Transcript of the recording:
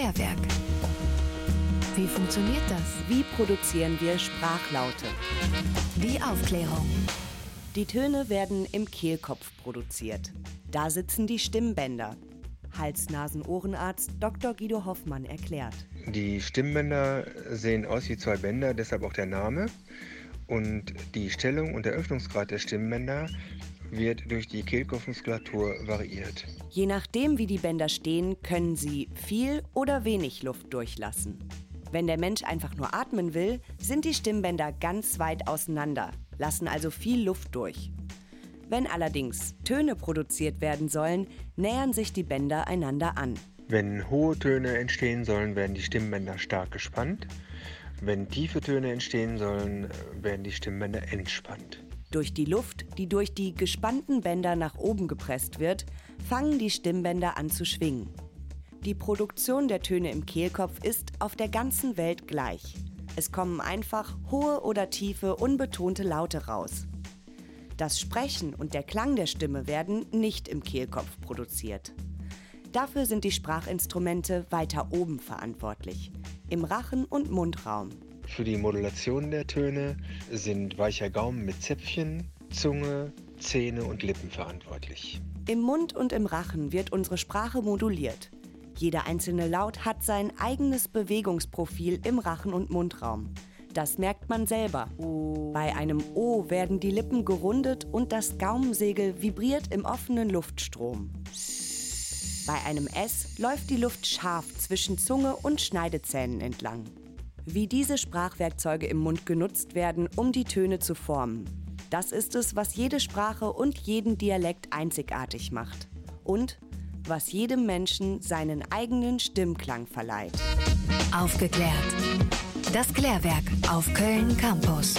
Klärwerk. Wie funktioniert das? Wie produzieren wir Sprachlaute? Die Aufklärung. Die Töne werden im Kehlkopf produziert. Da sitzen die Stimmbänder. Hals-Nasen-Ohrenarzt Dr. Guido Hoffmann erklärt. Die Stimmbänder sehen aus wie zwei Bänder, deshalb auch der Name. Und die Stellung und der Öffnungsgrad der Stimmbänder wird durch die Kehlkopfmuskulatur variiert. Je nachdem, wie die Bänder stehen, können sie viel oder wenig Luft durchlassen. Wenn der Mensch einfach nur atmen will, sind die Stimmbänder ganz weit auseinander, lassen also viel Luft durch. Wenn allerdings Töne produziert werden sollen, nähern sich die Bänder einander an. Wenn hohe Töne entstehen sollen, werden die Stimmbänder stark gespannt. Wenn tiefe Töne entstehen sollen, werden die Stimmbänder entspannt. Durch die Luft, die durch die gespannten Bänder nach oben gepresst wird, fangen die Stimmbänder an zu schwingen. Die Produktion der Töne im Kehlkopf ist auf der ganzen Welt gleich. Es kommen einfach hohe oder tiefe, unbetonte Laute raus. Das Sprechen und der Klang der Stimme werden nicht im Kehlkopf produziert. Dafür sind die Sprachinstrumente weiter oben verantwortlich, im Rachen- und Mundraum. Für die Modulation der Töne sind weicher Gaumen mit Zäpfchen, Zunge, Zähne und Lippen verantwortlich. Im Mund und im Rachen wird unsere Sprache moduliert. Jeder einzelne Laut hat sein eigenes Bewegungsprofil im Rachen- und Mundraum. Das merkt man selber. Bei einem O werden die Lippen gerundet und das Gaumensegel vibriert im offenen Luftstrom. Bei einem S läuft die Luft scharf zwischen Zunge und Schneidezähnen entlang. Wie diese Sprachwerkzeuge im Mund genutzt werden, um die Töne zu formen. Das ist es, was jede Sprache und jeden Dialekt einzigartig macht. Und was jedem Menschen seinen eigenen Stimmklang verleiht. Aufgeklärt. Das Klärwerk auf Köln Campus.